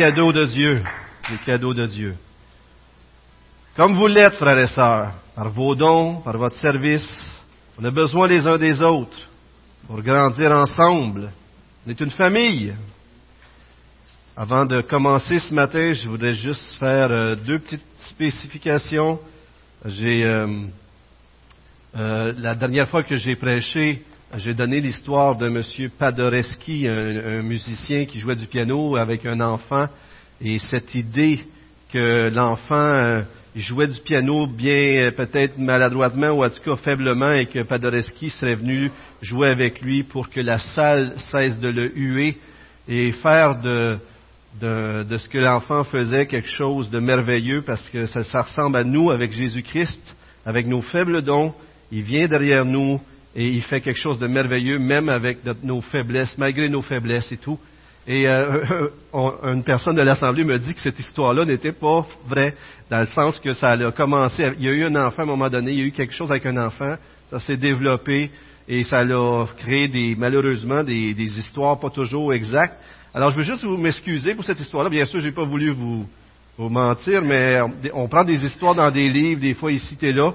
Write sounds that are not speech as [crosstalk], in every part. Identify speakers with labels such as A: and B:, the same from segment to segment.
A: cadeaux de Dieu. Des cadeaux de Dieu. Comme vous l'êtes, frères et sœurs, par vos dons, par votre service, on a besoin les uns des autres pour grandir ensemble. On est une famille. Avant de commencer ce matin, je voudrais juste faire euh, deux petites spécifications. J'ai euh, euh, la dernière fois que j'ai prêché, j'ai donné l'histoire de M. Padoreski, un, musicien qui jouait du piano avec un enfant, et cette idée que l'enfant jouait du piano bien peut-être maladroitement ou en tout cas faiblement et que Padoreski serait venu jouer avec lui pour que la salle cesse de le huer et faire de, ce que l'enfant faisait quelque chose de merveilleux parce que ça ressemble à nous avec Jésus-Christ, avec nos faibles dons. Il vient derrière nous et il fait quelque chose de merveilleux, même avec nos faiblesses, malgré nos faiblesses et tout. Et euh, [laughs] une personne de l'Assemblée me dit que cette histoire-là n'était pas vraie, dans le sens que ça a commencé, il y a eu un enfant à un moment donné, il y a eu quelque chose avec un enfant, ça s'est développé et ça a créé des, malheureusement des, histoires pas toujours exactes. Alors, je veux juste vous m'excuser pour cette histoire-là. Bien sûr, je n'ai pas voulu vous, vous, mentir, mais on prend des histoires dans des livres, des fois ici et là.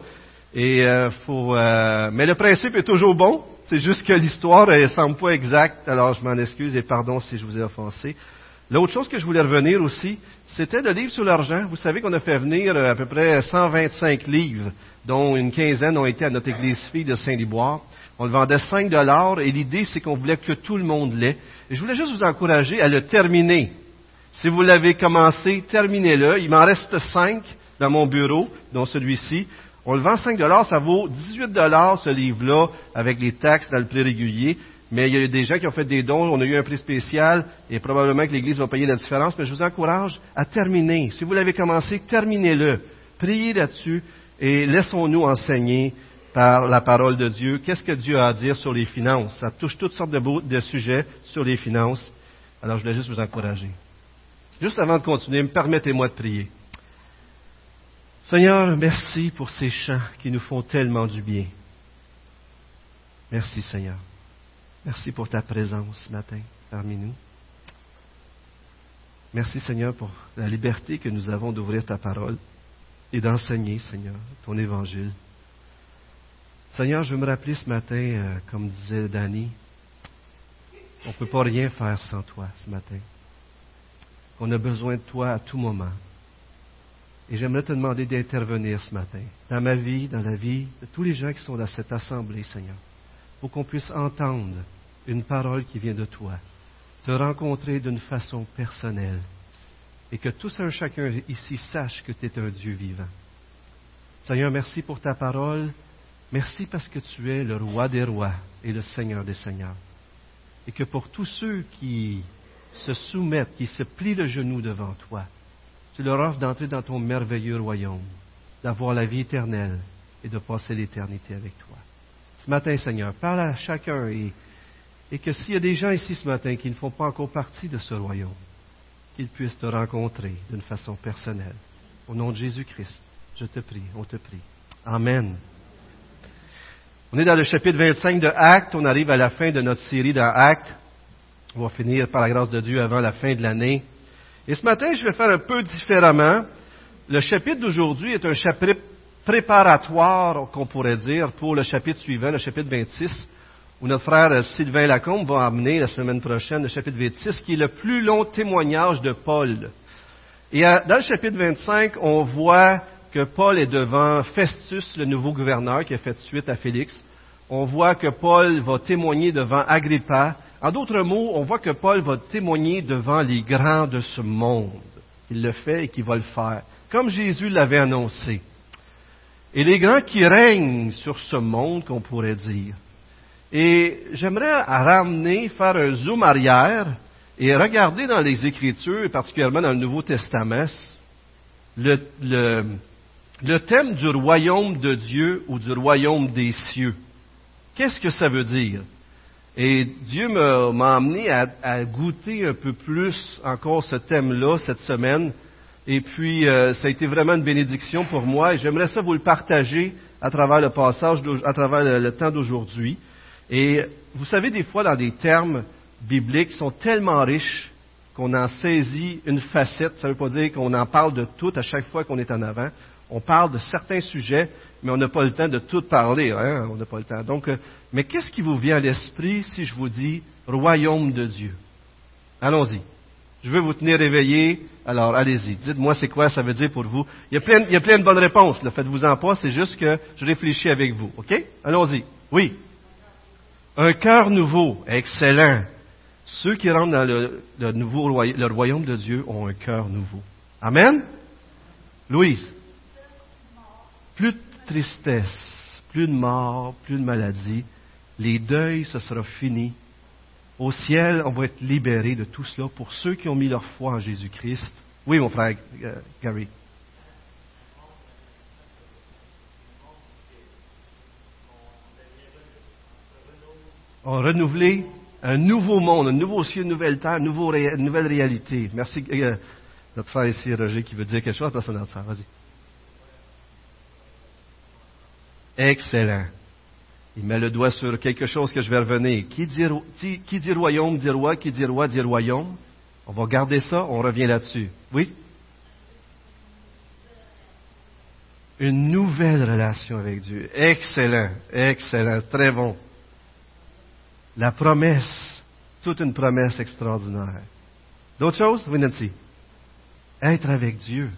A: Et euh, faut, euh, mais le principe est toujours bon. C'est juste que l'histoire ne semble pas exacte. Alors, je m'en excuse et pardon si je vous ai offensé. L'autre chose que je voulais revenir aussi, c'était le livre sur l'argent. Vous savez qu'on a fait venir euh, à peu près 125 livres, dont une quinzaine ont été à notre église fille de Saint-Liboire. On le vendait 5 dollars et l'idée, c'est qu'on voulait que tout le monde l'ait. Et je voulais juste vous encourager à le terminer. Si vous l'avez commencé, terminez-le. Il m'en reste 5 dans mon bureau, dont celui-ci. On le vend 5 dollars, ça vaut 18 dollars ce livre-là avec les taxes dans le prix régulier. Mais il y a eu des gens qui ont fait des dons, on a eu un prix spécial et probablement que l'Église va payer la différence. Mais je vous encourage à terminer. Si vous l'avez commencé, terminez-le. Priez là-dessus et laissons-nous enseigner par la parole de Dieu. Qu'est-ce que Dieu a à dire sur les finances? Ça touche toutes sortes de, sujets sur les finances. Alors, je voulais juste vous encourager. Juste avant de continuer, permettez-moi de prier. Seigneur, merci pour ces chants qui nous font tellement du bien. Merci, Seigneur. Merci pour ta présence ce matin parmi nous. Merci, Seigneur, pour la liberté que nous avons d'ouvrir ta parole et d'enseigner, Seigneur, ton évangile. Seigneur, je veux me rappeler ce matin, euh, comme disait Danny, on ne peut pas rien faire sans toi ce matin. On a besoin de toi à tout moment. Et j'aimerais te demander d'intervenir ce matin, dans ma vie, dans la vie de tous les gens qui sont dans cette assemblée, Seigneur, pour qu'on puisse entendre une parole qui vient de toi, te rencontrer d'une façon personnelle, et que tous un chacun ici sache que tu es un Dieu vivant. Seigneur, merci pour ta parole. Merci parce que tu es le roi des rois et le Seigneur des seigneurs. Et que pour tous ceux qui se soumettent, qui se plient le genou devant toi, tu leur offres d'entrer dans ton merveilleux royaume, d'avoir la vie éternelle et de passer l'éternité avec toi. Ce matin, Seigneur, parle à chacun et, et que s'il y a des gens ici ce matin qui ne font pas encore partie de ce royaume, qu'ils puissent te rencontrer d'une façon personnelle. Au nom de Jésus-Christ, je te prie, on te prie. Amen. On est dans le chapitre 25 de Actes. On arrive à la fin de notre série dans Actes. On va finir par la grâce de Dieu avant la fin de l'année. Et ce matin, je vais faire un peu différemment. Le chapitre d'aujourd'hui est un chapitre préparatoire, qu'on pourrait dire, pour le chapitre suivant, le chapitre 26, où notre frère Sylvain Lacombe va amener la semaine prochaine le chapitre 26, qui est le plus long témoignage de Paul. Et dans le chapitre 25, on voit que Paul est devant Festus, le nouveau gouverneur qui a fait suite à Félix. On voit que Paul va témoigner devant Agrippa. En d'autres mots, on voit que Paul va témoigner devant les grands de ce monde. Il le fait et qu'il va le faire, comme Jésus l'avait annoncé. Et les grands qui règnent sur ce monde, qu'on pourrait dire. Et j'aimerais ramener, faire un zoom arrière et regarder dans les Écritures, particulièrement dans le Nouveau Testament, le, le thème du royaume de Dieu ou du royaume des cieux. Qu'est-ce que ça veut dire? Et Dieu m'a amené à, goûter un peu plus encore ce thème-là cette semaine. Et puis, euh, ça a été vraiment une bénédiction pour moi. Et j'aimerais ça vous le partager à travers le passage, à travers le, le temps d'aujourd'hui. Et vous savez, des fois, dans des termes bibliques qui sont tellement riches qu'on en saisit une facette. Ça ne veut pas dire qu'on en parle de tout à chaque fois qu'on est en avant. On parle de certains sujets, mais on n'a pas le temps de tout parler. Hein? On n'a pas le temps. Donc, euh, mais qu'est-ce qui vous vient à l'esprit si je vous dis royaume de Dieu? Allons-y. Je veux vous tenir éveillé. Alors, allez-y. Dites-moi c'est quoi ça veut dire pour vous? Il y a plein, il y a plein de bonnes réponses. Faites-vous en pas. C'est juste que je réfléchis avec vous. OK? Allons-y. Oui. Un cœur nouveau. Excellent. Ceux qui rentrent dans le, nouveau le royaume de Dieu ont un cœur nouveau. Amen? Louise? Plus tristesse, plus de mort, plus de maladie. Les deuils, ce sera fini. Au ciel, on va être libéré de tout cela pour ceux qui ont mis leur foi en Jésus-Christ. Oui, mon frère euh, Gary. On renouvelé un nouveau monde, un nouveau ciel, une nouvelle terre, une, nouvelle réalité. Merci. Euh, notre frère ici, Roger, qui veut dire quelque chose, personne d'autre. Vas-y. Excellent. Il met le doigt sur quelque chose que je vais revenir. Qui dit, royaume dit roi, qui dit roi dit royaume. On va garder ça, on revient là-dessus. Oui? Une nouvelle relation avec Dieu. Excellent, excellent, très bon. La promesse, toute une promesse extraordinaire. D'autres choses? Oui, Nancy. Être avec Dieu.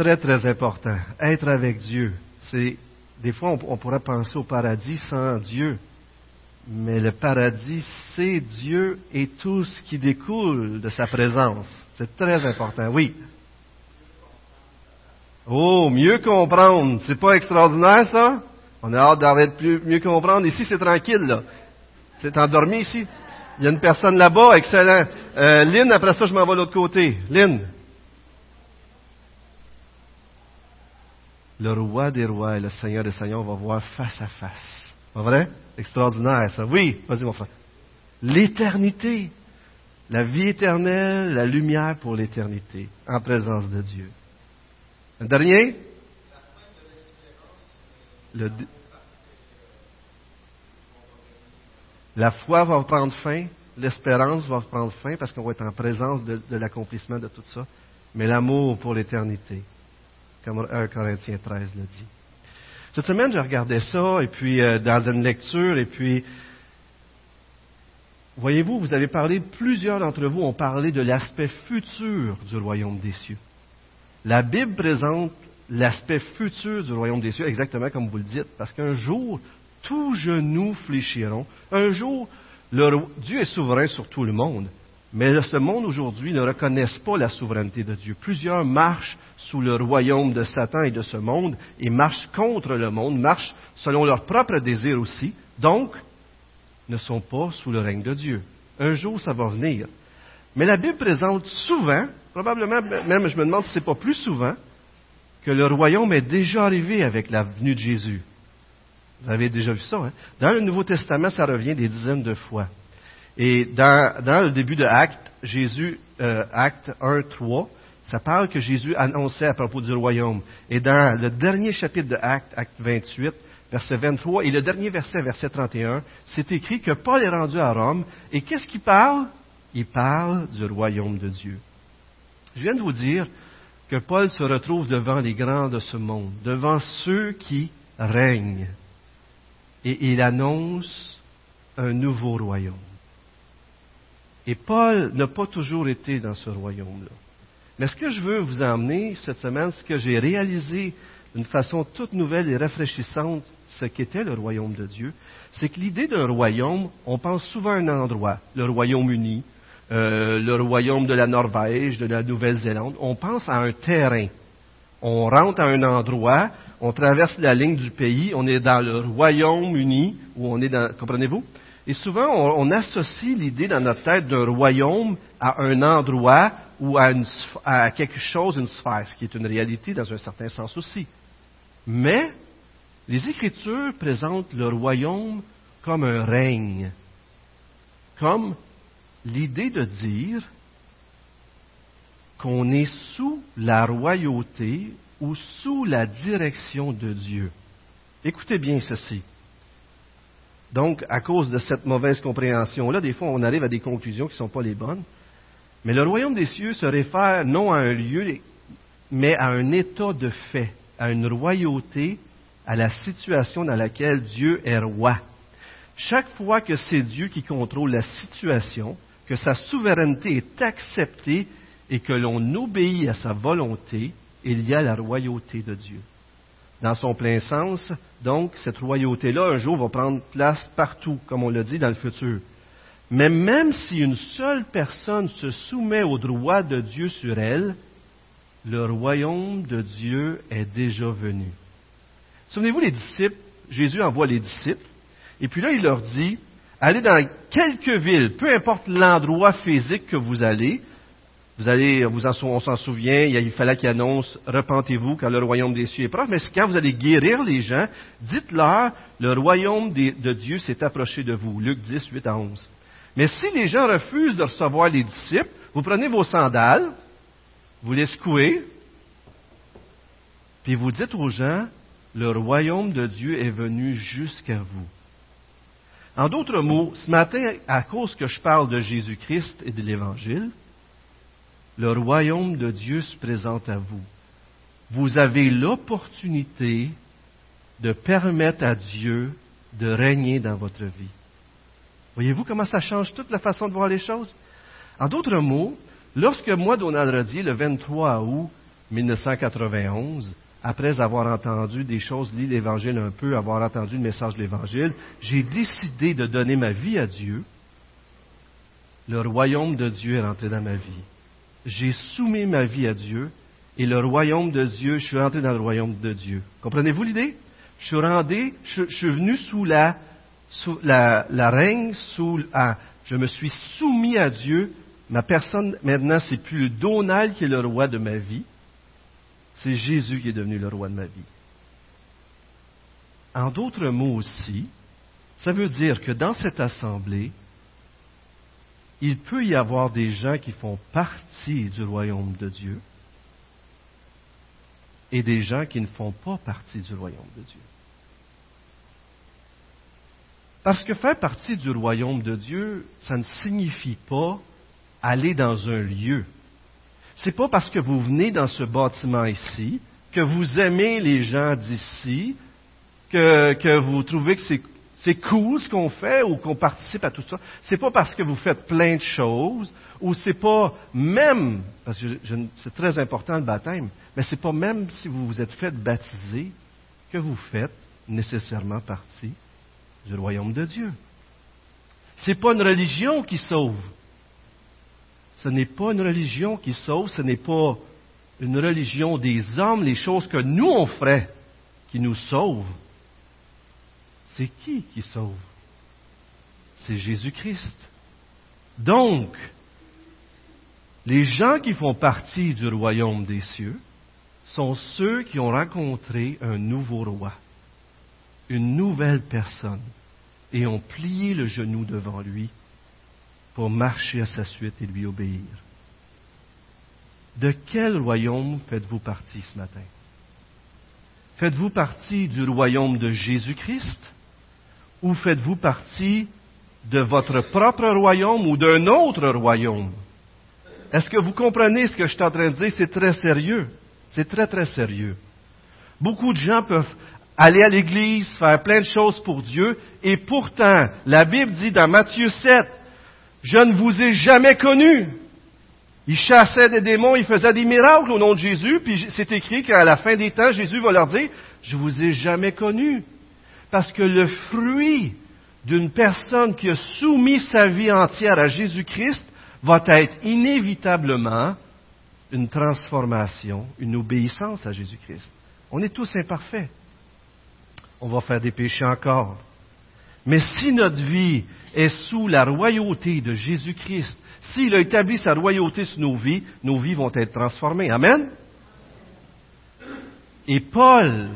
A: Très, très important. Être avec Dieu. C'est, des fois, on, pourrait penser au paradis sans Dieu. Mais le paradis, c'est Dieu et tout ce qui découle de sa présence. C'est très important. Oui. Oh, mieux comprendre. C'est pas extraordinaire, ça? On a hâte d'arrêter plus, mieux comprendre. Ici, c'est tranquille, là. C'est endormi ici. Il y a une personne là-bas, excellent. Euh, Lynn, après ça, je m'en vais de l'autre côté. Lynn. Le roi des rois et le seigneur des seigneurs, on va voir face à face. Pas vrai? Extraordinaire, ça. Oui, vas-y, mon frère. L'éternité. La vie éternelle, la lumière pour l'éternité, en présence de Dieu. Un dernier? la foi va prendre fin, l'espérance va prendre fin parce qu'on va être en présence de, l'accomplissement de tout ça, mais l'amour pour l'éternité, comme 1 Corinthiens 13 le dit. Cette semaine, je regardais ça, et puis euh, dans une lecture, et puis, voyez-vous, vous avez parlé, plusieurs d'entre vous ont parlé de l'aspect futur du royaume des cieux. La Bible présente l'aspect futur du royaume des cieux, exactement comme vous le dites, parce qu'un jour, tous genoux fléchiront. Un jour, Dieu est souverain sur tout le monde, mais ce monde aujourd'hui ne reconnaît pas la souveraineté de Dieu. Plusieurs marchent sous le royaume de Satan et de ce monde et marchent contre le monde, marchent selon leurs propres désirs aussi, donc ne sont pas sous le règne de Dieu. Un jour, ça va venir. Mais la Bible présente souvent, probablement même je me demande si ce n'est pas plus souvent, que le royaume est déjà arrivé avec la venue de Jésus. Vous avez déjà vu ça, hein? Dans le Nouveau Testament, ça revient des dizaines de fois. Et dans, le début de Acte, Jésus, euh, Acte 1, 3, ça parle que Jésus annonçait à propos du royaume. Et dans le dernier chapitre de Acte, Acte 28, verset 23, et le dernier verset, verset 31, c'est écrit que Paul est rendu à Rome. Et qu'est-ce qu'il parle? Il parle du royaume de Dieu. Je viens de vous dire que Paul se retrouve devant les grands de ce monde, devant ceux qui règnent. Et il annonce un nouveau royaume. Et Paul n'a pas toujours été dans ce royaume-là. Mais ce que je veux vous emmener cette semaine, ce que j'ai réalisé d'une façon toute nouvelle et rafraîchissante, ce qu'était le royaume de Dieu, c'est que l'idée d'un royaume, on pense souvent à un endroit, le Royaume-Uni, euh, le royaume de la Norvège, de la Nouvelle-Zélande, on pense à un terrain. On rentre à un endroit, on traverse la ligne du pays, on est dans le Royaume-Uni, où on est dans, comprenez-vous? Et souvent, on, associe l'idée dans notre tête d'un royaume à un endroit ou à, quelque chose, une sphère, ce qui est une réalité dans un certain sens aussi. Mais les Écritures présentent le royaume comme un règne, comme l'idée de dire qu'on est sous la royauté ou sous la direction de Dieu. Écoutez bien ceci. Donc, à cause de cette mauvaise compréhension-là, des fois, on arrive à des conclusions qui ne sont pas les bonnes. Mais le royaume des cieux se réfère non à un lieu, mais à un état de fait, à une royauté, à la situation dans laquelle Dieu est roi. Chaque fois que c'est Dieu qui contrôle la situation, que sa souveraineté est acceptée et que l'on obéit à sa volonté, il y a la royauté de Dieu. Dans son plein sens, donc, cette royauté-là, un jour, va prendre place partout, comme on l'a dit dans le futur. Mais même si une seule personne se soumet au droit de Dieu sur elle, le royaume de Dieu est déjà venu. Souvenez-vous, les disciples, Jésus envoie les disciples, et puis là, il leur dit, allez dans quelques villes, peu importe l'endroit physique que vous allez, vous allez, vous on s'en souvient, il fallait qu'il annonce, repentez-vous car le royaume des cieux est proche, mais quand vous allez guérir les gens, dites-leur, le royaume de Dieu s'est approché de vous. Luc 10, 8 à 11. Mais si les gens refusent de recevoir les disciples, vous prenez vos sandales, vous les secouez, puis vous dites aux gens, le royaume de Dieu est venu jusqu'à vous. En d'autres mots, ce matin, à cause que je parle de Jésus-Christ et de l'Évangile, le royaume de Dieu se présente à vous. Vous avez l'opportunité de permettre à Dieu de régner dans votre vie. Voyez-vous comment ça change toute la façon de voir les choses? En d'autres mots, lorsque moi, Donald Rodier, le 23 août 1991, après avoir entendu des choses, lu l'Évangile un peu, avoir entendu le message de l'Évangile, j'ai décidé de donner ma vie à Dieu. Le royaume de Dieu est rentré dans ma vie j'ai soumis ma vie à Dieu et le royaume de Dieu, je suis rentré dans le royaume de Dieu. Comprenez-vous l'idée? Je suis rentré, je, suis venu sous la, sous la, la règne, sous, je me suis soumis à Dieu. Ma personne, maintenant, c'est plus Donald qui est le roi de ma vie. C'est Jésus qui est devenu le roi de ma vie. En d'autres mots aussi, ça veut dire que dans cette assemblée, il peut y avoir des gens qui font partie du royaume de Dieu et des gens qui ne font pas partie du royaume de Dieu. Parce que faire partie du royaume de Dieu, ça ne signifie pas aller dans un lieu. C'est pas parce que vous venez dans ce bâtiment ici, que vous aimez les gens d'ici, que, que vous trouvez que c'est c'est cool ce qu'on fait ou qu'on participe à tout ça. C'est pas parce que vous faites plein de choses ou c'est pas même, parce que c'est très important le baptême, mais c'est pas même si vous vous êtes fait baptiser que vous faites nécessairement partie du royaume de Dieu. C'est pas une religion qui sauve. Ce n'est pas une religion qui sauve, ce n'est pas une religion des hommes, les choses que nous on ferait qui nous sauvent c'est qui qui sauve? C'est Jésus-Christ. Donc, les gens qui font partie du royaume des cieux sont ceux qui ont rencontré un nouveau roi, une nouvelle personne, et ont plié le genou devant lui pour marcher à sa suite et lui obéir. De quel royaume faites-vous partie ce matin? Faites-vous partie du royaume de Jésus-Christ? Ou faites-vous partie de votre propre royaume ou d'un autre royaume? Est-ce que vous comprenez ce que je suis en train de dire? C'est très sérieux. C'est très, très sérieux. Beaucoup de gens peuvent aller à l'église, faire plein de choses pour Dieu, et pourtant, la Bible dit dans Matthieu 7, je ne vous ai jamais connu. Ils chassaient des démons, ils faisaient des miracles au nom de Jésus, puis c'est écrit qu'à la fin des temps, Jésus va leur dire, je vous ai jamais connu. Parce que le fruit d'une personne qui a soumis sa vie entière à Jésus-Christ va être inévitablement une transformation, une obéissance à Jésus-Christ. On est tous imparfaits. On va faire des péchés encore. Mais si notre vie est sous la royauté de Jésus-Christ, s'il a établi sa royauté sur nos vies, nos vies vont être transformées. Amen? Et Paul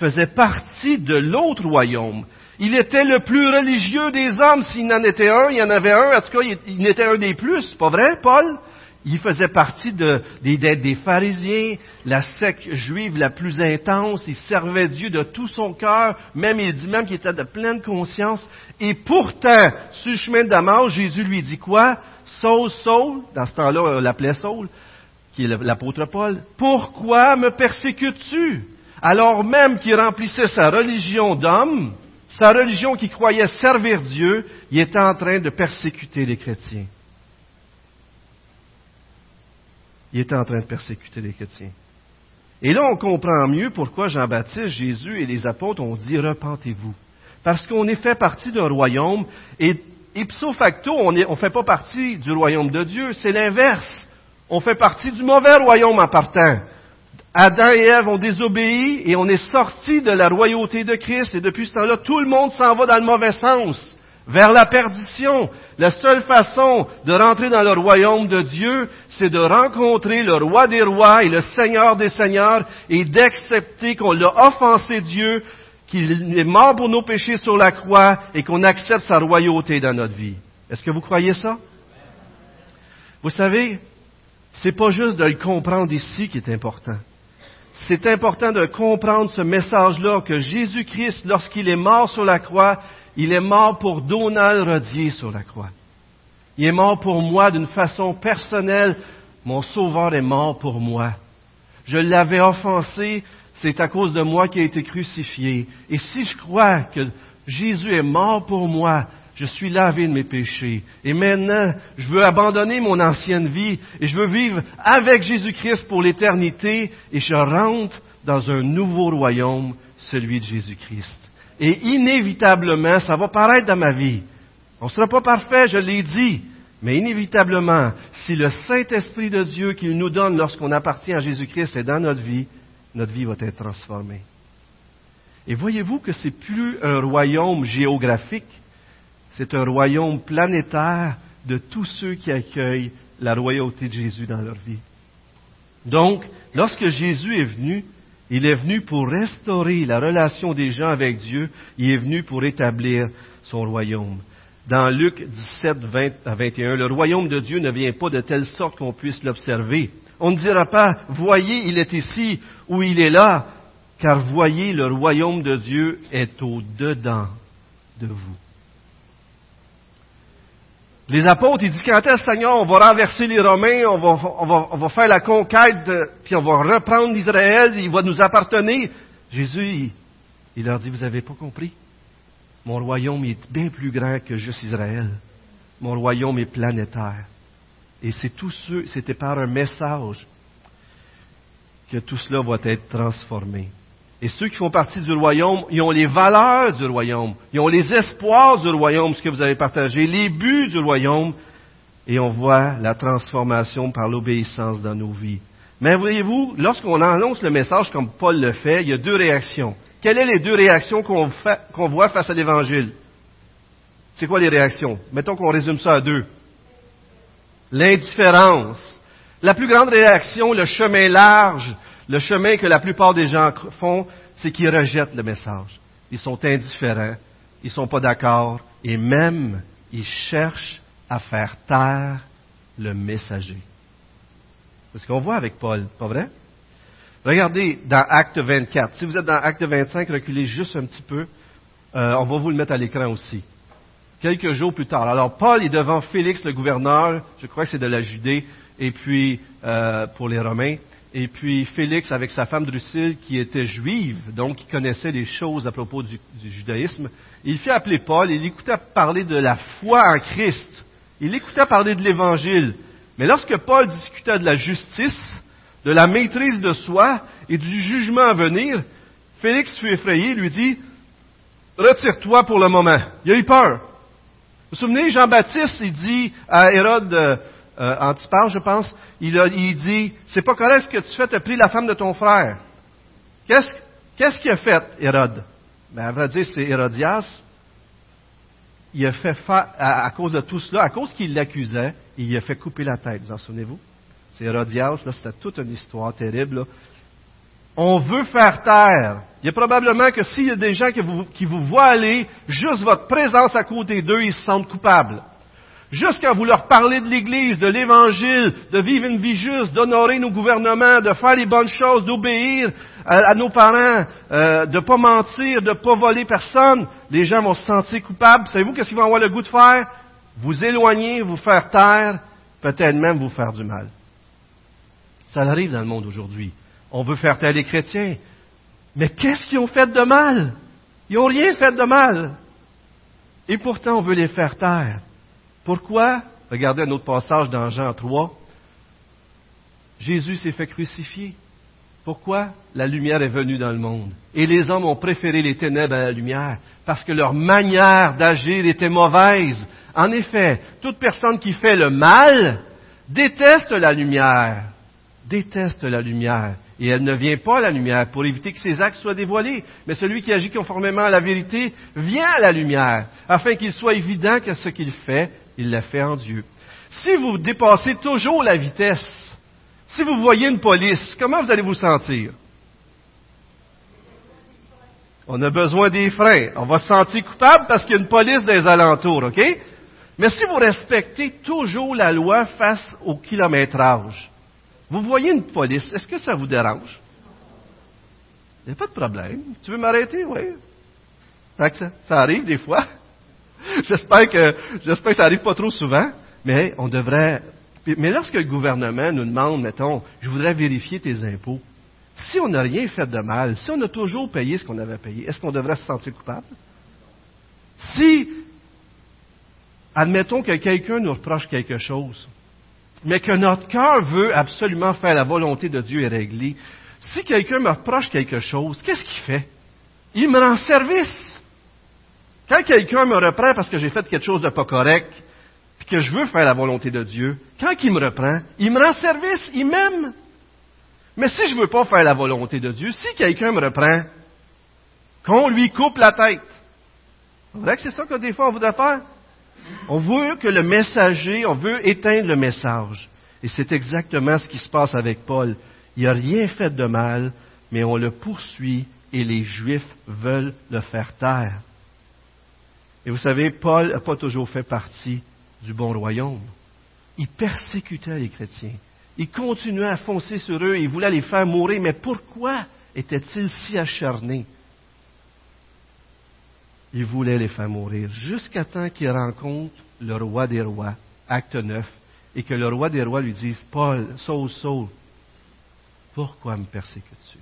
A: faisait partie de l'autre royaume. Il était le plus religieux des hommes. S'il en était un, il y en avait un. En tout cas, il était un des plus. Pas vrai, Paul? Il faisait partie de, des, des pharisiens, la secte juive la plus intense. Il servait Dieu de tout son cœur. Même, il dit même qu'il était de pleine conscience. Et pourtant, sur le chemin de Damas, Jésus lui dit quoi? Saul, Saul, dans ce temps-là, on l'appelait Saul, qui est l'apôtre Paul. Pourquoi me persécutes-tu? Alors même qu'il remplissait sa religion d'homme, sa religion qui croyait servir Dieu, il était en train de persécuter les chrétiens. il était en train de persécuter les chrétiens. Et là, on comprend mieux pourquoi Jean-Baptiste, Jésus et les apôtres ont dit repentez-vous. Parce qu'on est fait partie d'un royaume et ipso facto, on ne fait pas partie du royaume de Dieu, c'est l'inverse. On fait partie du mauvais royaume en partant. Adam et Ève ont désobéi et on est sorti de la royauté de Christ et depuis ce temps-là, tout le monde s'en va dans le mauvais sens vers la perdition. La seule façon de rentrer dans le royaume de Dieu, c'est de rencontrer le roi des rois et le seigneur des seigneurs et d'accepter qu'on l'a offensé Dieu, qu'il est mort pour nos péchés sur la croix et qu'on accepte sa royauté dans notre vie. Est-ce que vous croyez ça? Vous savez, c'est pas juste de le comprendre ici qui est important. C'est important de comprendre ce message-là que Jésus-Christ, lorsqu'il est mort sur la croix, il est mort pour Donald Rodier sur la croix. Il est mort pour moi d'une façon personnelle. Mon sauveur est mort pour moi. Je l'avais offensé, c'est à cause de moi qu'il a été crucifié. Et si je crois que Jésus est mort pour moi, je suis lavé de mes péchés. Et maintenant, je veux abandonner mon ancienne vie et je veux vivre avec Jésus-Christ pour l'éternité et je rentre dans un nouveau royaume, celui de Jésus-Christ. Et inévitablement, ça va paraître dans ma vie. On ne sera pas parfait, je l'ai dit. Mais inévitablement, si le Saint-Esprit de Dieu qu'il nous donne lorsqu'on appartient à Jésus-Christ est dans notre vie, notre vie va être transformée. Et voyez-vous que c'est plus un royaume géographique, c'est un royaume planétaire de tous ceux qui accueillent la royauté de Jésus dans leur vie. Donc, lorsque Jésus est venu, il est venu pour restaurer la relation des gens avec Dieu. Il est venu pour établir son royaume. Dans Luc 17, 20 à 21, le royaume de Dieu ne vient pas de telle sorte qu'on puisse l'observer. On ne dira pas, voyez, il est ici ou il est là, car voyez, le royaume de Dieu est au-dedans de vous. Les apôtres, ils disent quand est-ce, Seigneur, on va renverser les Romains, on va, on va, on va faire la conquête, puis on va reprendre l'Israël, il va nous appartenir. Jésus, il, leur dit, vous n'avez pas compris? Mon royaume est bien plus grand que juste Israël. Mon royaume est planétaire. Et c'est tout ce, c'était par un message que tout cela va être transformé. Et ceux qui font partie du royaume, ils ont les valeurs du royaume, ils ont les espoirs du royaume, ce que vous avez partagé, les buts du royaume, et on voit la transformation par l'obéissance dans nos vies. Mais voyez-vous, lorsqu'on annonce le message comme Paul le fait, il y a deux réactions. Quelles sont les deux réactions qu'on, voit face à l'Évangile? C'est quoi les réactions? Mettons qu'on résume ça à deux. L'indifférence. La plus grande réaction, le chemin large, le chemin que la plupart des gens font, c'est qu'ils rejettent le message. Ils sont indifférents, ils ne sont pas d'accord, et même ils cherchent à faire taire le messager. C'est ce qu'on voit avec Paul, pas vrai? Regardez dans Acte 24. Si vous êtes dans Acte 25, reculez juste un petit peu. Euh, on va vous le mettre à l'écran aussi. Quelques jours plus tard. Alors Paul est devant Félix, le gouverneur, je crois que c'est de la Judée, et puis euh, pour les Romains. Et puis Félix, avec sa femme Drusille, qui était juive, donc qui connaissait les choses à propos du, judaïsme, il fait appeler Paul, il écoutait parler de la foi en Christ. Il écoutait parler de l'Évangile. Mais lorsque Paul discutait de la justice, de la maîtrise de soi et du jugement à venir, Félix fut effrayé, lui dit, retire-toi pour le moment. Il a eu peur. Vous vous souvenez, Jean-Baptiste, il dit à Hérode, euh, Antipas, je pense, il, a, il dit, c'est pas correct ce que tu fais, tu as pris la femme de ton frère. Qu'est-ce, qu'il a fait, Hérode? Ben, à vrai dire, c'est Hérodias. Il a fait à, cause de tout cela, à cause qu'il l'accusait, il a fait couper la tête, vous en souvenez-vous? C'est Hérodias, là, c'était toute une histoire terrible, On veut faire taire. Il y a probablement que s'il y a des gens qui vous, qui vous voient aller, juste votre présence à côté d'eux, ils se sentent coupables. Jusqu'à vouloir parler de l'Église, de l'Évangile, de vivre une vie juste, d'honorer nos gouvernements, de faire les bonnes choses, d'obéir à, nos parents, euh, de pas mentir, de pas voler personne, les gens vont se sentir coupables. Savez-vous qu'est-ce qu'ils vont avoir le goût de faire? Vous éloigner, vous faire taire, peut-être même vous faire du mal. Ça arrive dans le monde aujourd'hui. On veut faire taire les chrétiens. Mais qu'est-ce qu'ils ont fait de mal? Ils n'ont rien fait de mal. Et pourtant, on veut les faire taire. Pourquoi? Regardez un autre passage dans Jean 3. Jésus s'est fait crucifier. Pourquoi? La lumière est venue dans le monde. Et les hommes ont préféré les ténèbres à la lumière, parce que leur manière d'agir était mauvaise. En effet, toute personne qui fait le mal déteste la lumière, déteste la lumière, et elle ne vient pas à la lumière pour éviter que ses actes soient dévoilés. Mais celui qui agit conformément à la vérité vient à la lumière, afin qu'il soit évident que ce qu'il fait, il l'a fait en Dieu. Si vous dépassez toujours la vitesse, si vous voyez une police, comment vous allez vous sentir? On a besoin des freins. On va se sentir coupable parce qu'il y a une police les alentours, OK? Mais si vous respectez toujours la loi face au kilométrage, vous voyez une police, est-ce que ça vous dérange? Il n'y a pas de problème. Tu veux m'arrêter? Oui. Ça, ça arrive des fois. [laughs] J'espère que, j'espère que ça arrive pas trop souvent, mais on devrait, mais lorsque le gouvernement nous demande, mettons, je voudrais vérifier tes impôts, si on n'a rien fait de mal, si on a toujours payé ce qu'on avait payé, est-ce qu'on devrait se sentir coupable? Si, admettons que quelqu'un nous reproche quelque chose, mais que notre cœur veut absolument faire la volonté de Dieu et régler, si quelqu'un me reproche quelque chose, qu'est-ce qu'il fait? Il me rend service. Quand quelqu'un me reprend parce que j'ai fait quelque chose de pas correct, puis que je veux faire la volonté de Dieu, quand il me reprend, il me rend service, il m'aime. Mais si je ne veux pas faire la volonté de Dieu, si quelqu'un me reprend, qu'on lui coupe la tête. C'est vrai que c'est ça que des fois on voudrait faire? On veut que le messager, on veut éteindre le message. Et c'est exactement ce qui se passe avec Paul. Il n'a rien fait de mal, mais on le poursuit et les Juifs veulent le faire taire. Et vous savez, Paul n'a pas toujours fait partie du bon royaume. Il persécutait les chrétiens. Il continuait à foncer sur eux, il voulait les faire mourir, mais pourquoi était-il si acharné? Il voulait les faire mourir, jusqu'à temps qu'il rencontre le roi des rois, acte 9, et que le roi des rois lui dise, Paul, Saul, Saul, pourquoi me persécutes-tu?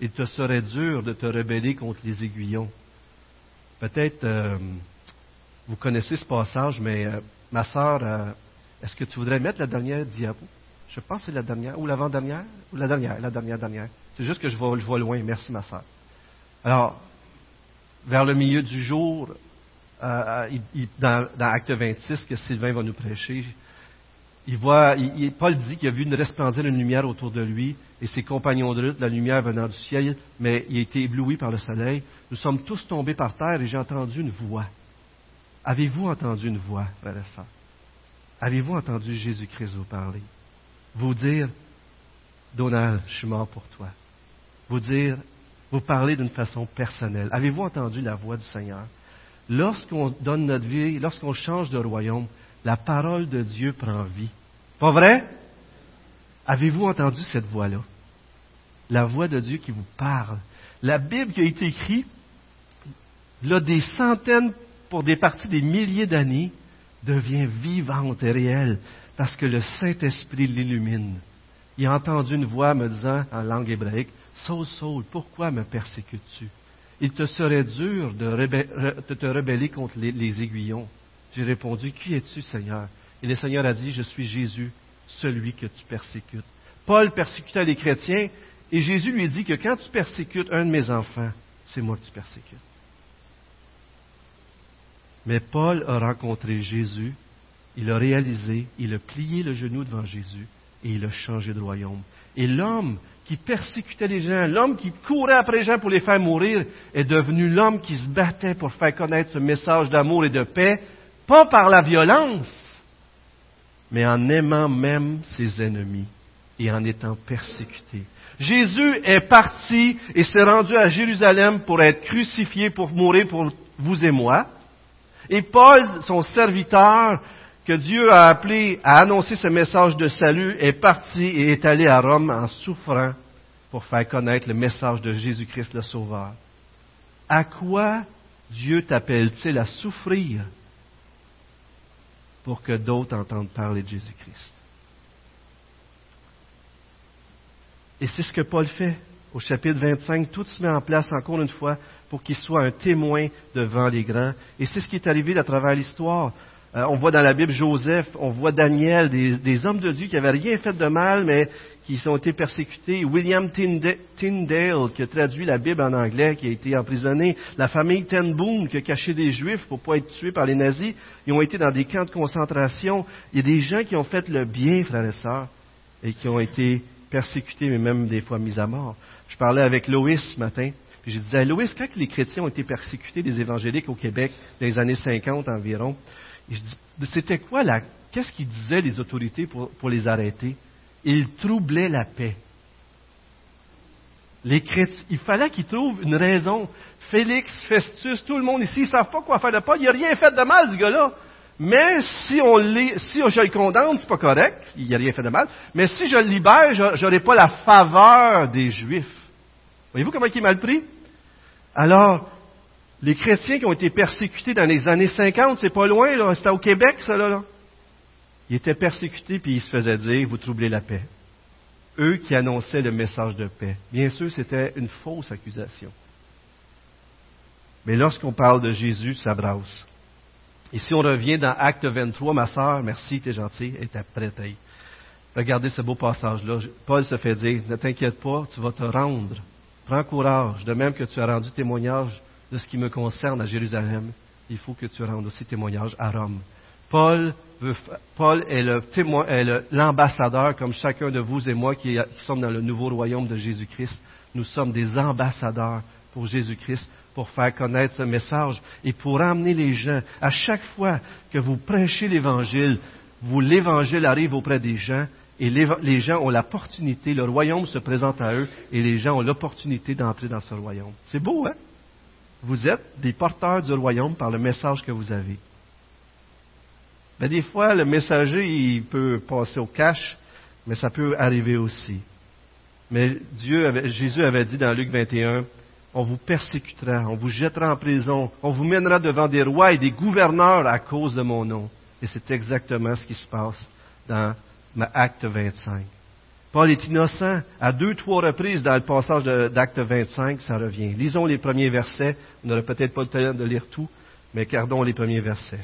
A: Il te serait dur de te rebeller contre les aiguillons. Peut-être, euh, vous connaissez ce passage, mais euh, ma sœur, euh, est-ce que tu voudrais mettre la dernière diapo? Je pense que c'est la dernière, ou l'avant-dernière, ou la dernière, la dernière, dernière. C'est juste que je vois, je vois loin. Merci, ma sœur. Alors, vers le milieu du jour, euh, euh, dans, Acte 26 que Sylvain va nous prêcher, Paul dit qu'il a vu une resplendir une lumière autour de lui et ses compagnons de lutte, la lumière venant du ciel, mais il a été ébloui par le soleil. Nous sommes tous tombés par terre et j'ai entendu une voix. Avez-vous entendu une voix, frère et sœur? Avez-vous entendu Jésus-Christ vous parler? Vous dire, Donald, je suis mort pour toi. Vous dire, vous parlez d'une façon personnelle. Avez-vous entendu la voix du Seigneur? Lorsqu'on donne notre vie, lorsqu'on change de royaume, la parole de Dieu prend vie. Pas vrai? Avez-vous entendu cette voix-là? La voix de Dieu qui vous parle. La Bible qui a été écrite, là, des centaines, pour des parties des milliers d'années, devient vivante et réelle parce que le Saint-Esprit l'illumine. Il a entendu une voix me disant en langue hébraïque, Saul, Saul, pourquoi me persécutes-tu? Il te serait dur de, te rebeller contre les, aiguillons. J'ai répondu, Qui es-tu, Seigneur? Et le Seigneur a dit, Je suis Jésus, celui que tu persécutes. Paul persécutait les chrétiens, et Jésus lui dit que quand tu persécutes un de mes enfants, c'est moi que tu persécutes. Mais Paul a rencontré Jésus, il a réalisé, il a plié le genou devant Jésus, et il a changé de royaume. Et l'homme qui persécutait les gens, l'homme qui courait après les gens pour les faire mourir, est devenu l'homme qui se battait pour faire connaître ce message d'amour et de paix, pas par la violence, mais en aimant même ses ennemis et en étant persécuté. Jésus est parti et s'est rendu à Jérusalem pour être crucifié, pour mourir pour vous et moi. Et Paul, son serviteur, que Dieu a appelé à annoncer ce message de salut est parti et est allé à Rome en souffrant pour faire connaître le message de Jésus-Christ le Sauveur. À quoi Dieu t'appelle-t-il à souffrir pour que d'autres entendent parler de Jésus-Christ? Et c'est ce que Paul fait. Au chapitre 25, tout se met en place encore une fois pour qu'il soit un témoin devant les grands. Et c'est ce qui est arrivé à travers l'histoire. Euh, on voit dans la Bible Joseph, on voit Daniel, des, hommes de Dieu qui n'avaient rien fait de mal, mais qui ont été persécutés. William Tyndale, qui a traduit la Bible en anglais, qui a été emprisonné. La famille Ten Boom, qui a caché des Juifs pour ne pas être tués par les nazis. Ils ont été dans des camps de concentration. Il y a des gens qui ont fait le bien, frères et sœurs, et qui ont été persécutés, mais même des fois mis à mort. Je parlais avec Loïs ce matin, puis je disais, Loïs, quand les chrétiens ont été persécutés, des évangéliques au Québec, dans les années 50 environ, c'était quoi la, qu'est-ce qu'ils disaient les autorités pour les arrêter? Ils troublaient la paix. Les chrétiens, il fallait qu'ils trouvent une raison. Félix, Festus, tout le monde ici, ils ne savent pas quoi faire de Paul. Il n'a rien fait de mal, ce gars-là. Mais si, on si je le condamne, c'est pas correct, il n'a rien fait de mal. Mais si je le libère, je n'aurai pas la faveur des Juifs. Voyez-vous comment il est mal pris? Alors, les chrétiens qui ont été persécutés dans les années 50, c'est pas loin, là, c'était au Québec, ça, là, là. Ils étaient persécutés, puis ils se faisaient dire, vous troublez la paix. Eux qui annonçaient le message de paix. Bien sûr, c'était une fausse accusation. Mais lorsqu'on parle de Jésus, ça brasse. Et si on revient dans Acte 23, ma sœur, merci, t'es gentil, elle était prête. Regardez ce beau passage-là. Paul se fait dire, ne t'inquiète pas, tu vas te rendre. Prends courage, de même que tu as rendu témoignage de ce qui me concerne à Jérusalem, il faut que tu rendes aussi témoignage à Rome. Paul, Paul est l'ambassadeur, comme chacun de vous et moi qui, sommes dans le nouveau royaume de Jésus-Christ. Nous sommes des ambassadeurs pour Jésus-Christ pour faire connaître ce message et pour amener les gens. À chaque fois que vous prêchez l'Évangile, l'Évangile arrive auprès des gens et les, gens ont l'opportunité, le royaume se présente à eux et les gens ont l'opportunité d'entrer dans ce royaume. C'est beau, hein? Vous êtes des porteurs du royaume par le message que vous avez. Ben, des fois, le messager, il peut passer au cash, mais ça peut arriver aussi. Mais Dieu Jésus avait dit dans Luc 21, on vous persécutera, on vous jettera en prison, on vous mènera devant des rois et des gouverneurs à cause de mon nom. Et c'est exactement ce qui se passe dans Acte 25. Paul est innocent à deux, trois reprises dans le passage d'Acte 25, ça revient. Lisons les premiers versets. On n'aura peut-être pas le temps de lire tout, mais gardons les premiers versets.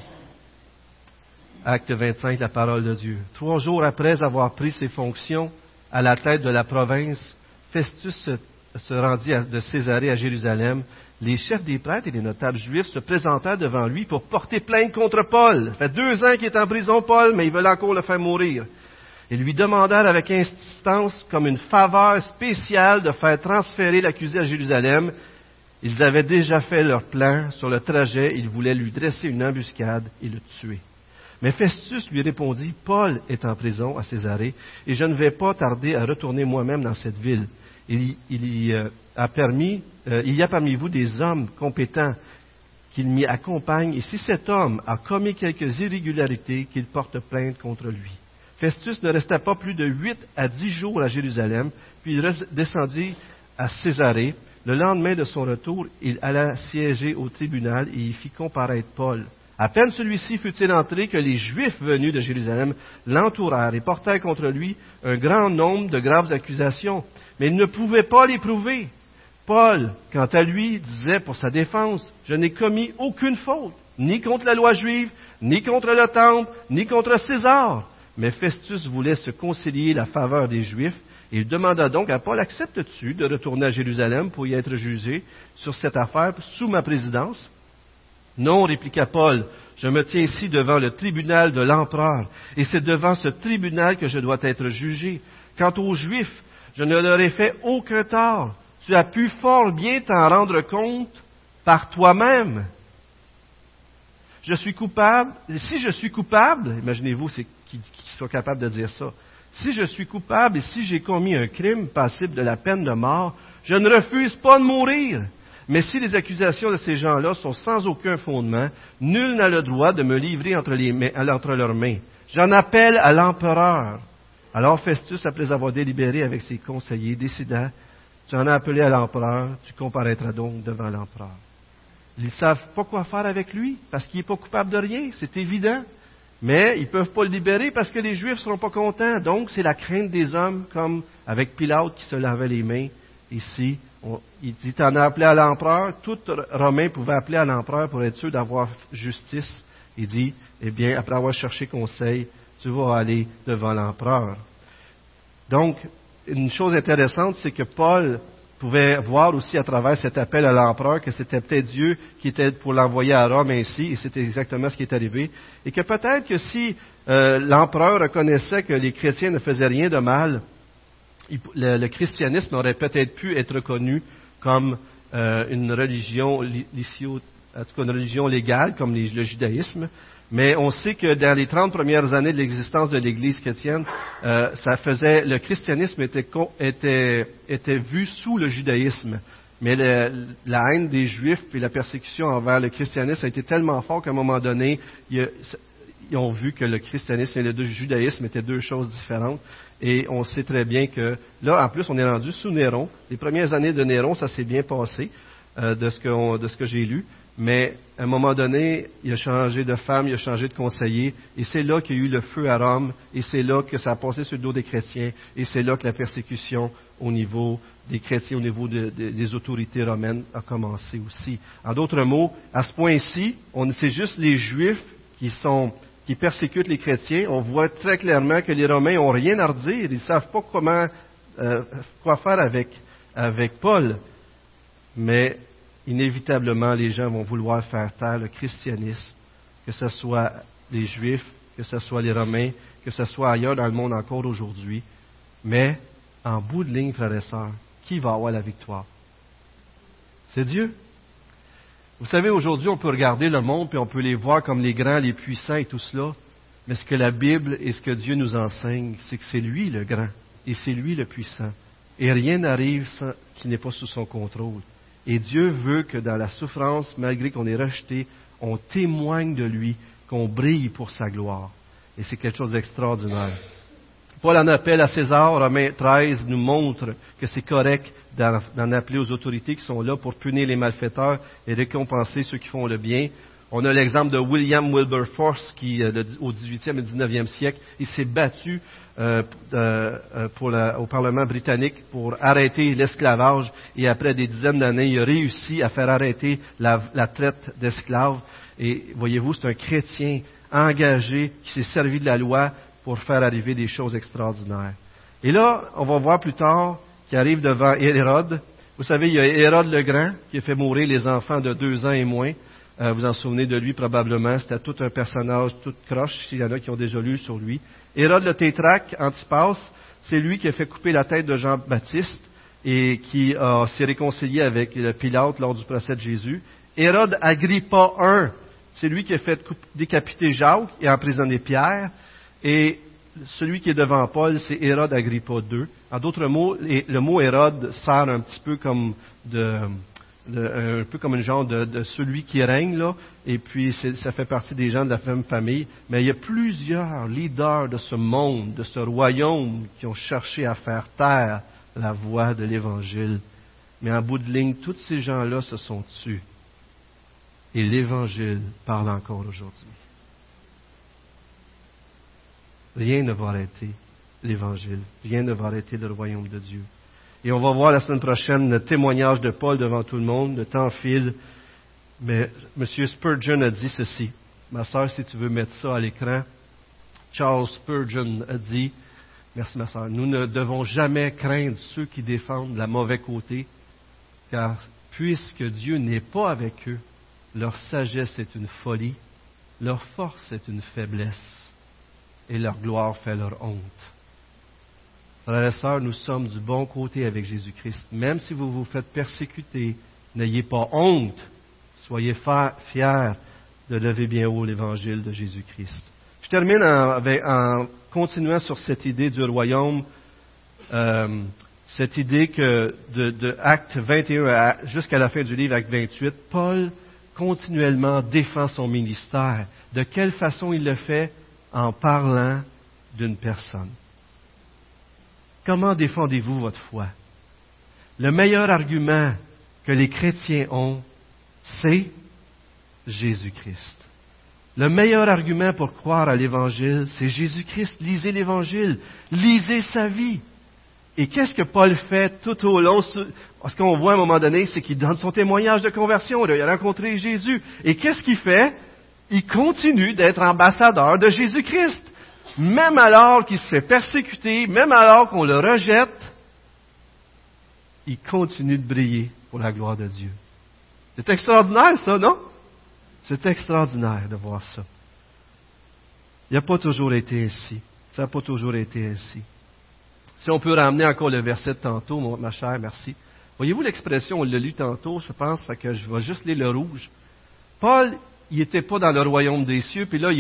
A: Acte 25, la parole de Dieu. Trois jours après avoir pris ses fonctions à la tête de la province, Festus se rendit de Césarée à Jérusalem, les chefs des prêtres et les notables juifs se présentèrent devant lui pour porter plainte contre Paul. Ça fait deux ans qu'il est en prison, Paul, mais ils veulent encore le faire mourir. Ils lui demandèrent avec insistance, comme une faveur spéciale, de faire transférer l'accusé à Jérusalem. Ils avaient déjà fait leur plan sur le trajet, ils voulaient lui dresser une embuscade et le tuer. Mais Festus lui répondit, Paul est en prison à Césarée, et je ne vais pas tarder à retourner moi-même dans cette ville il, y euh, euh, il y a parmi vous des hommes compétents qu'il m'y accompagne, et si cet homme a commis quelques irrégularités, qu'il porte plainte contre lui. Festus ne resta pas plus de huit à dix jours à Jérusalem, puis il descendit à Césarée. Le lendemain de son retour, il alla siéger au tribunal et y fit comparaître Paul. À peine celui-ci fut-il entré que les Juifs venus de Jérusalem l'entourèrent et portèrent contre lui un grand nombre de graves accusations, mais ils ne pouvaient pas les prouver. Paul, quant à lui, disait pour sa défense, je n'ai commis aucune faute, ni contre la loi juive, ni contre le temple, ni contre César. Mais Festus voulait se concilier la faveur des Juifs, et il demanda donc à Paul, acceptes-tu de retourner à Jérusalem pour y être jugé sur cette affaire sous ma présidence? Non, répliqua Paul, je me tiens ici devant le tribunal de l'empereur, et c'est devant ce tribunal que je dois être jugé. Quant aux Juifs, je ne leur ai fait aucun tort. Tu as pu fort bien t'en rendre compte par toi-même. Je suis coupable. Si je suis coupable, imaginez-vous qu'il soit capable de dire ça. Si je suis coupable et si j'ai commis un crime passible de la peine de mort, je ne refuse pas de mourir. Mais si les accusations de ces gens-là sont sans aucun fondement, nul n'a le droit de me livrer entre, leurs mains. J'en appelle à l'empereur. Alors Festus, après avoir délibéré avec ses conseillers, décida, tu en as appelé à l'empereur, tu comparaîtras donc devant l'empereur. Ils ne savent pas quoi faire avec lui, parce qu'il n'est pas coupable de rien, c'est évident. Mais ils ne peuvent pas le libérer parce que les Juifs ne seront pas contents. Donc, c'est la crainte des hommes, comme avec Pilate qui se lavait les mains. Ici, il dit, en as appelé à l'empereur. Tout Romain pouvait appeler à l'empereur pour être sûr d'avoir justice. Il dit, eh bien, après avoir cherché conseil, tu vas aller devant l'empereur. Donc, une chose intéressante, c'est que Paul pouvait voir aussi à travers cet appel à l'empereur que c'était peut-être Dieu qui était pour l'envoyer à Rome ainsi, et c'était exactement ce qui est arrivé, et que peut-être que si euh, l'empereur reconnaissait que les chrétiens ne faisaient rien de mal, le, christianisme aurait peut-être pu être reconnu comme euh, une religion, une religion légale, comme le judaïsme, mais on sait que dans les 30 premières années de l'existence de l'Église chrétienne, euh, ça faisait, le christianisme était vu sous le judaïsme. Mais la haine des Juifs et la persécution envers le christianisme a été tellement fort qu'à un moment donné, ils, ont vu que le christianisme et le judaïsme étaient deux choses différentes. Et on sait très bien que là, en plus, on est rendu sous Néron. Les premières années de Néron, ça s'est bien passé, euh, de ce que j'ai lu. Mais à un moment donné, il a changé de femme, il a changé de conseiller, et c'est là qu'il y a eu le feu à Rome, et c'est là que ça a passé sur le dos des chrétiens, et c'est là que la persécution au niveau des chrétiens, au niveau des autorités romaines a commencé aussi. En d'autres mots, à ce point-ci, c'est juste les Juifs qui sont qui persécutent les chrétiens. On voit très clairement que les Romains n'ont rien à redire, ils ne savent pas comment euh, quoi faire avec avec Paul. Mais inévitablement, les gens vont vouloir faire taire le christianisme, que ce soit les Juifs, que ce soit les Romains, que ce soit ailleurs dans le monde encore aujourd'hui. Mais, en bout de ligne, frères et sœurs, qui va avoir la victoire? C'est Dieu. Vous savez, aujourd'hui, on peut regarder le monde et on peut les voir comme les grands, les puissants et tout cela. Mais ce que la Bible et ce que Dieu nous enseigne, c'est que c'est lui le grand et c'est lui le puissant. Et rien n'arrive qui n'est pas sous son contrôle. Et Dieu veut que dans la souffrance, malgré qu'on est rejeté, on témoigne de lui, qu'on brille pour sa gloire. Et c'est quelque chose d'extraordinaire. Paul en appelle à César, Romains 13 nous montre que c'est correct d'en appeler aux autorités qui sont là pour punir les malfaiteurs et récompenser ceux qui font le bien. On a l'exemple de William Wilberforce qui, euh, au 18e et 19e siècle, il s'est battu euh, euh, au Parlement britannique pour arrêter l'esclavage et après des dizaines d'années, il a réussi à faire arrêter la, traite d'esclaves. Et voyez-vous, c'est un chrétien engagé qui s'est servi de la loi pour faire arriver des choses extraordinaires. Et là, on va voir plus tard qu'il arrive devant Hérode. Vous savez, il y a Hérode le Grand qui a fait mourir les enfants de deux ans et moins. Euh, vous en souvenez de lui probablement. C'était tout un personnage tout croche, s'il y en a qui ont déjà lu sur lui. Hérode le tétraque, Antipas, c'est lui qui a fait couper la tête de Jean-Baptiste et qui s'est réconcilié avec le Pilate lors du procès de Jésus. Hérode Agrippa I, c'est lui qui a fait décapiter Jacques et emprisonner Pierre. Et celui qui est devant Paul, c'est Hérode Agrippa II. En d'autres mots, le mot Hérode sert un petit peu comme de, un peu comme un genre de, celui qui règne, là, et puis ça fait partie des gens de la même famille. Mais il y a plusieurs leaders de ce monde, de ce royaume, qui ont cherché à faire taire la voix de l'Évangile. Mais en bout de ligne, tous ces gens-là se sont tués. Et l'Évangile parle encore aujourd'hui. Rien ne va arrêter l'Évangile. Rien ne va arrêter le royaume de Dieu. Et on va voir la semaine prochaine le témoignage de Paul devant tout le monde. Le temps file. Mais M. Spurgeon a dit ceci. Ma sœur, si tu veux mettre ça à l'écran. Charles Spurgeon a dit, merci ma sœur, nous ne devons jamais craindre ceux qui défendent la mauvais côté, car puisque Dieu n'est pas avec eux, leur sagesse est une folie, leur force est une faiblesse, et leur gloire fait leur honte. Frères et sœurs, nous sommes du bon côté avec Jésus-Christ. Même si vous vous faites persécuter, n'ayez pas honte. Soyez fiers de lever bien haut l'évangile de Jésus-Christ. Je termine en, continuant sur cette idée du royaume. Euh, cette idée que de, de Acte 21 jusqu'à la fin du livre, Acte 28, Paul continuellement défend son ministère. De quelle façon il le fait? En parlant d'une personne. Comment défendez-vous votre foi? Le meilleur argument que les chrétiens ont, c'est Jésus-Christ. Le meilleur argument pour croire à l'Évangile, c'est Jésus-Christ. Lisez l'Évangile, lisez sa vie. Et qu'est-ce que Paul fait tout au long? Ce qu'on voit à un moment donné, c'est qu'il donne son témoignage de conversion. Il a rencontré Jésus. Et qu'est-ce qu'il fait? Il continue d'être ambassadeur de Jésus-Christ. Même alors qu'il se fait persécuter, même alors qu'on le rejette, il continue de briller pour la gloire de Dieu. C'est extraordinaire, ça, non? C'est extraordinaire de voir ça. Il n'a pas toujours été ainsi. Ça n'a pas toujours été ainsi. Si on peut ramener encore le verset de tantôt, ma chère, merci. Voyez-vous l'expression, on l'a lu tantôt, je pense, que je vais juste lire le rouge. Paul, il n'était pas dans le royaume des cieux, puis là,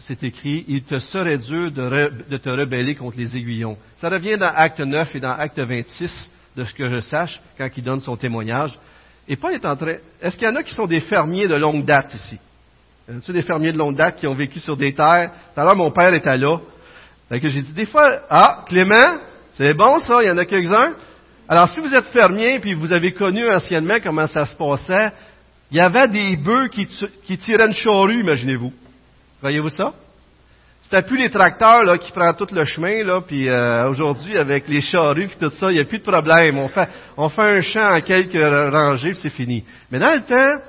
A: c'est écrit, il te serait dur de, te rebeller contre les aiguillons. Ça revient dans Acte 9 et dans Acte 26, de ce que je sache, quand il donne son témoignage. Et Paul est en train, est-ce qu'il y en a qui sont des fermiers de longue date ici? Des fermiers de longue date qui ont vécu sur des terres? Tout à l'heure, mon père était là. Fait que j'ai dit, des fois, ah, Clément, c'est bon ça, il y en a quelques-uns. Alors, si vous êtes fermier, puis vous avez connu anciennement comment ça se passait, il y avait des bœufs qui, tiraient une charrue, imaginez-vous. Voyez-vous ça? C'était plus les tracteurs là, qui prennent tout le chemin, là, puis euh, aujourd'hui, avec les charrues et tout ça, il n'y a plus de problème. On fait, on fait un champ en quelques rangées, c'est fini. Mais dans le temps,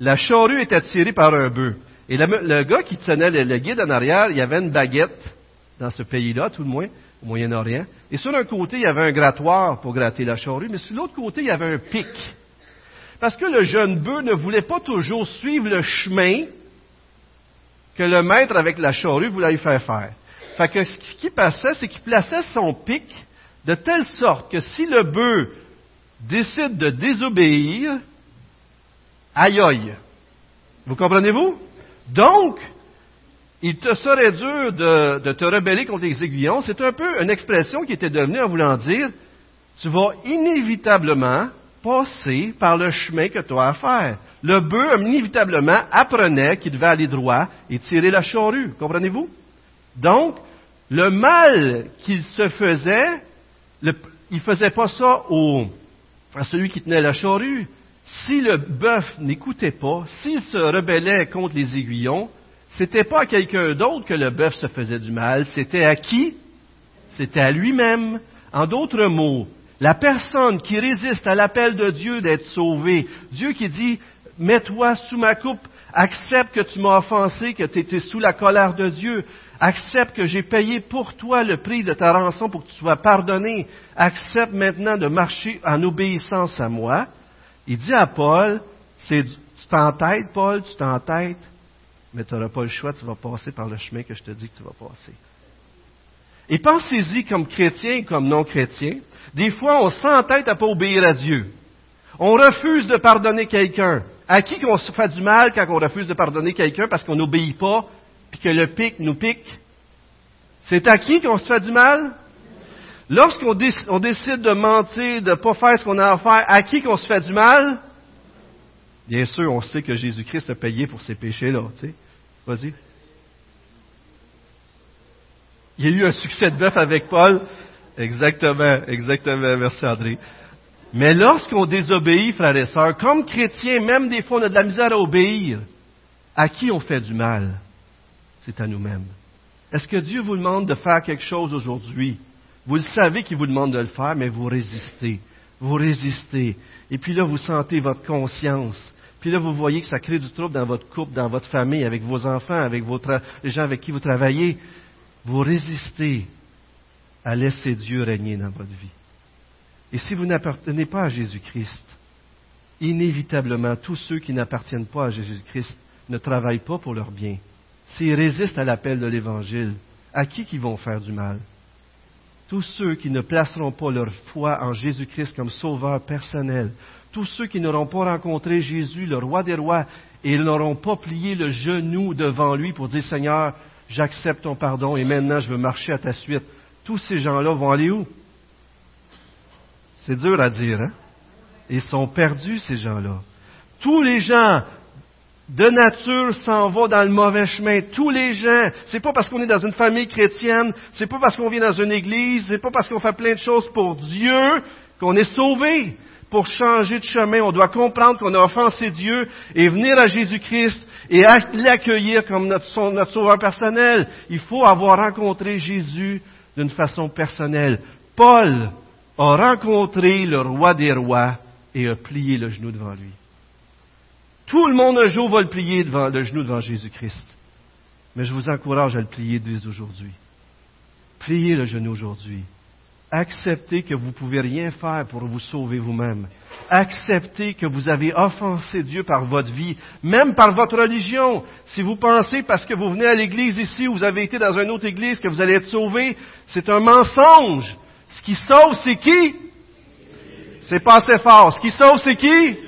A: la charrue était tirée par un bœuf. Et le, gars qui tenait le guide en arrière, il y avait une baguette, dans ce pays-là, tout le moins, au Moyen-Orient. Et sur un côté, il y avait un grattoir pour gratter la charrue, mais sur l'autre côté, il y avait un pic. Parce que le jeune bœuf ne voulait pas toujours suivre le chemin que le maître avec la charrue voulait lui faire faire. Fait que ce qui passait, c'est qu'il plaçait son pic de telle sorte que si le bœuf décide de désobéir, aïe aïe. Vous comprenez-vous? Donc, il te serait dur de, te rebeller contre les aiguillons. C'est un peu une expression qui était devenue en voulant dire, tu vas inévitablement passer par le chemin que tu as à faire. Le bœuf, inévitablement, apprenait qu'il devait aller droit et tirer la charrue. Comprenez-vous? Donc, le mal qu'il se faisait, il ne faisait pas ça à celui qui tenait la charrue. Si le bœuf n'écoutait pas, s'il se rebellait contre les aiguillons, c'était pas à quelqu'un d'autre que le bœuf se faisait du mal, c'était à qui? C'était à lui-même. En d'autres mots, la personne qui résiste à l'appel de Dieu d'être sauvée, Dieu qui dit, mets-toi sous ma coupe, accepte que tu m'as offensé, que tu étais sous la colère de Dieu, accepte que j'ai payé pour toi le prix de ta rançon pour que tu sois pardonné, accepte maintenant de marcher en obéissance à moi. Il dit à Paul, c'est, tu t'entêtes, Paul, tu t'entêtes, mais tu n'auras pas le choix, tu vas passer par le chemin que je te dis que tu vas passer. Et pensez-y comme chrétien comme non chrétien. Des fois, on s'entête à pas obéir à Dieu. On refuse de pardonner quelqu'un. À qui qu'on se fait du mal quand on refuse de pardonner quelqu'un parce qu'on n'obéit pas, puis que le pic nous pique? C'est à qui qu'on se fait du mal? Lorsqu'on décide de mentir, de ne pas faire ce qu'on a à faire, à qui qu'on se fait du mal? Bien sûr, on sait que Jésus-Christ a payé pour ces péchés-là. Tu. Vas-y. Il y a eu un succès de bœuf avec Paul. Exactement, exactement. Merci André. Mais lorsqu'on désobéit, frères et sœurs, comme chrétiens, même des fois on a de la misère à obéir, à qui on fait du mal? C'est à nous-mêmes. Est-ce que Dieu vous demande de faire quelque chose aujourd'hui? Vous le savez qu'il vous demande de le faire, mais vous résistez. Vous résistez. Et puis là, vous sentez votre conscience puis là, vous voyez que ça crée du trouble dans votre couple, dans votre famille, avec vos enfants, avec les gens avec qui vous travaillez. Vous résistez à laisser Dieu régner dans votre vie. Et si vous n'appartenez pas à Jésus-Christ, inévitablement, tous ceux qui n'appartiennent pas à Jésus-Christ ne travaillent pas pour leur bien. S'ils résistent à l'appel de l'Évangile, à qui qui vont faire du mal? Tous ceux qui ne placeront pas leur foi en Jésus-Christ comme sauveur personnel, tous ceux qui n'auront pas rencontré Jésus, le roi des rois, et ils n'auront pas plié le genou devant lui pour dire Seigneur, j'accepte ton pardon et maintenant je veux marcher à ta suite. Tous ces gens-là vont aller où? C'est dur à dire, hein? Ils sont perdus, ces gens-là. Tous les gens de nature s'en vont dans le mauvais chemin. Tous les gens, c'est pas parce qu'on est dans une famille chrétienne, c'est pas parce qu'on vient dans une église, c'est pas parce qu'on fait plein de choses pour Dieu qu'on est sauvé. Pour changer de chemin, on doit comprendre qu'on a offensé Dieu et venir à Jésus-Christ et l'accueillir comme notre, notre sauveur personnel. Il faut avoir rencontré Jésus d'une façon personnelle. Paul a rencontré le roi des rois et a plié le genou devant lui. Tout le monde un jour va le plier devant le genou devant Jésus-Christ. Mais je vous encourage à le plier dès aujourd'hui. Pliez le genou aujourd'hui. Acceptez que vous ne pouvez rien faire pour vous sauver vous-même. Acceptez que vous avez offensé Dieu par votre vie, même par votre religion. Si vous pensez parce que vous venez à l'église ici ou vous avez été dans une autre église que vous allez être sauvé, c'est un mensonge. Ce qui sauve, c'est qui? C'est pas assez fort. Ce qui sauve, c'est qui?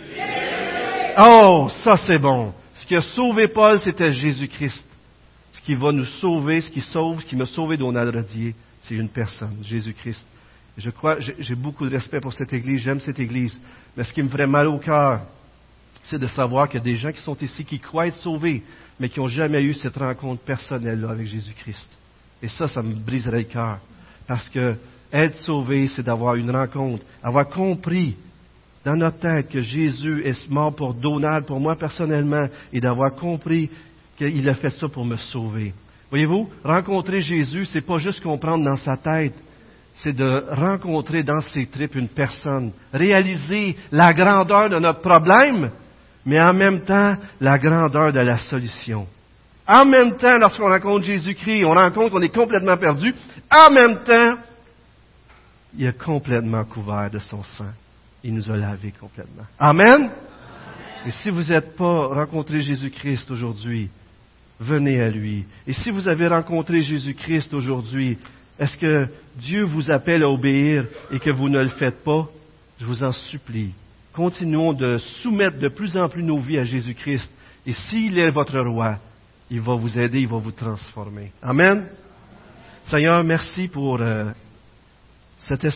A: Oh, ça c'est bon. Ce qui a sauvé Paul, c'était Jésus-Christ. Ce qui va nous sauver, ce qui sauve, ce qui m'a sauvé Donald Radier, c'est une personne, Jésus-Christ. Je crois, j'ai beaucoup de respect pour cette Église, j'aime cette Église. Mais ce qui me ferait mal au cœur, c'est de savoir qu'il y a des gens qui sont ici, qui croient être sauvés, mais qui n'ont jamais eu cette rencontre personnelle-là avec Jésus-Christ. Et ça, ça me briserait le cœur. Parce que être sauvé, c'est d'avoir une rencontre, avoir compris dans notre tête que Jésus est mort pour Donald, pour moi personnellement, et d'avoir compris qu'il a fait ça pour me sauver. Voyez-vous, rencontrer Jésus, c'est pas juste comprendre dans sa tête, c'est de rencontrer dans ses tripes une personne, réaliser la grandeur de notre problème, mais en même temps la grandeur de la solution. En même temps, lorsqu'on rencontre Jésus-Christ, on rencontre qu'on est complètement perdu. En même temps, il est complètement couvert de son sang. Il nous a lavé complètement. Amen? Et si vous n'êtes pas rencontré Jésus-Christ aujourd'hui, venez à lui. Et si vous avez rencontré Jésus-Christ aujourd'hui, est-ce que Dieu vous appelle à obéir et que vous ne le faites pas? Je vous en supplie. Continuons de soumettre de plus en plus nos vies à Jésus-Christ. Et s'il est votre roi, il va vous aider, il va vous transformer. Amen. Seigneur, merci pour euh, cet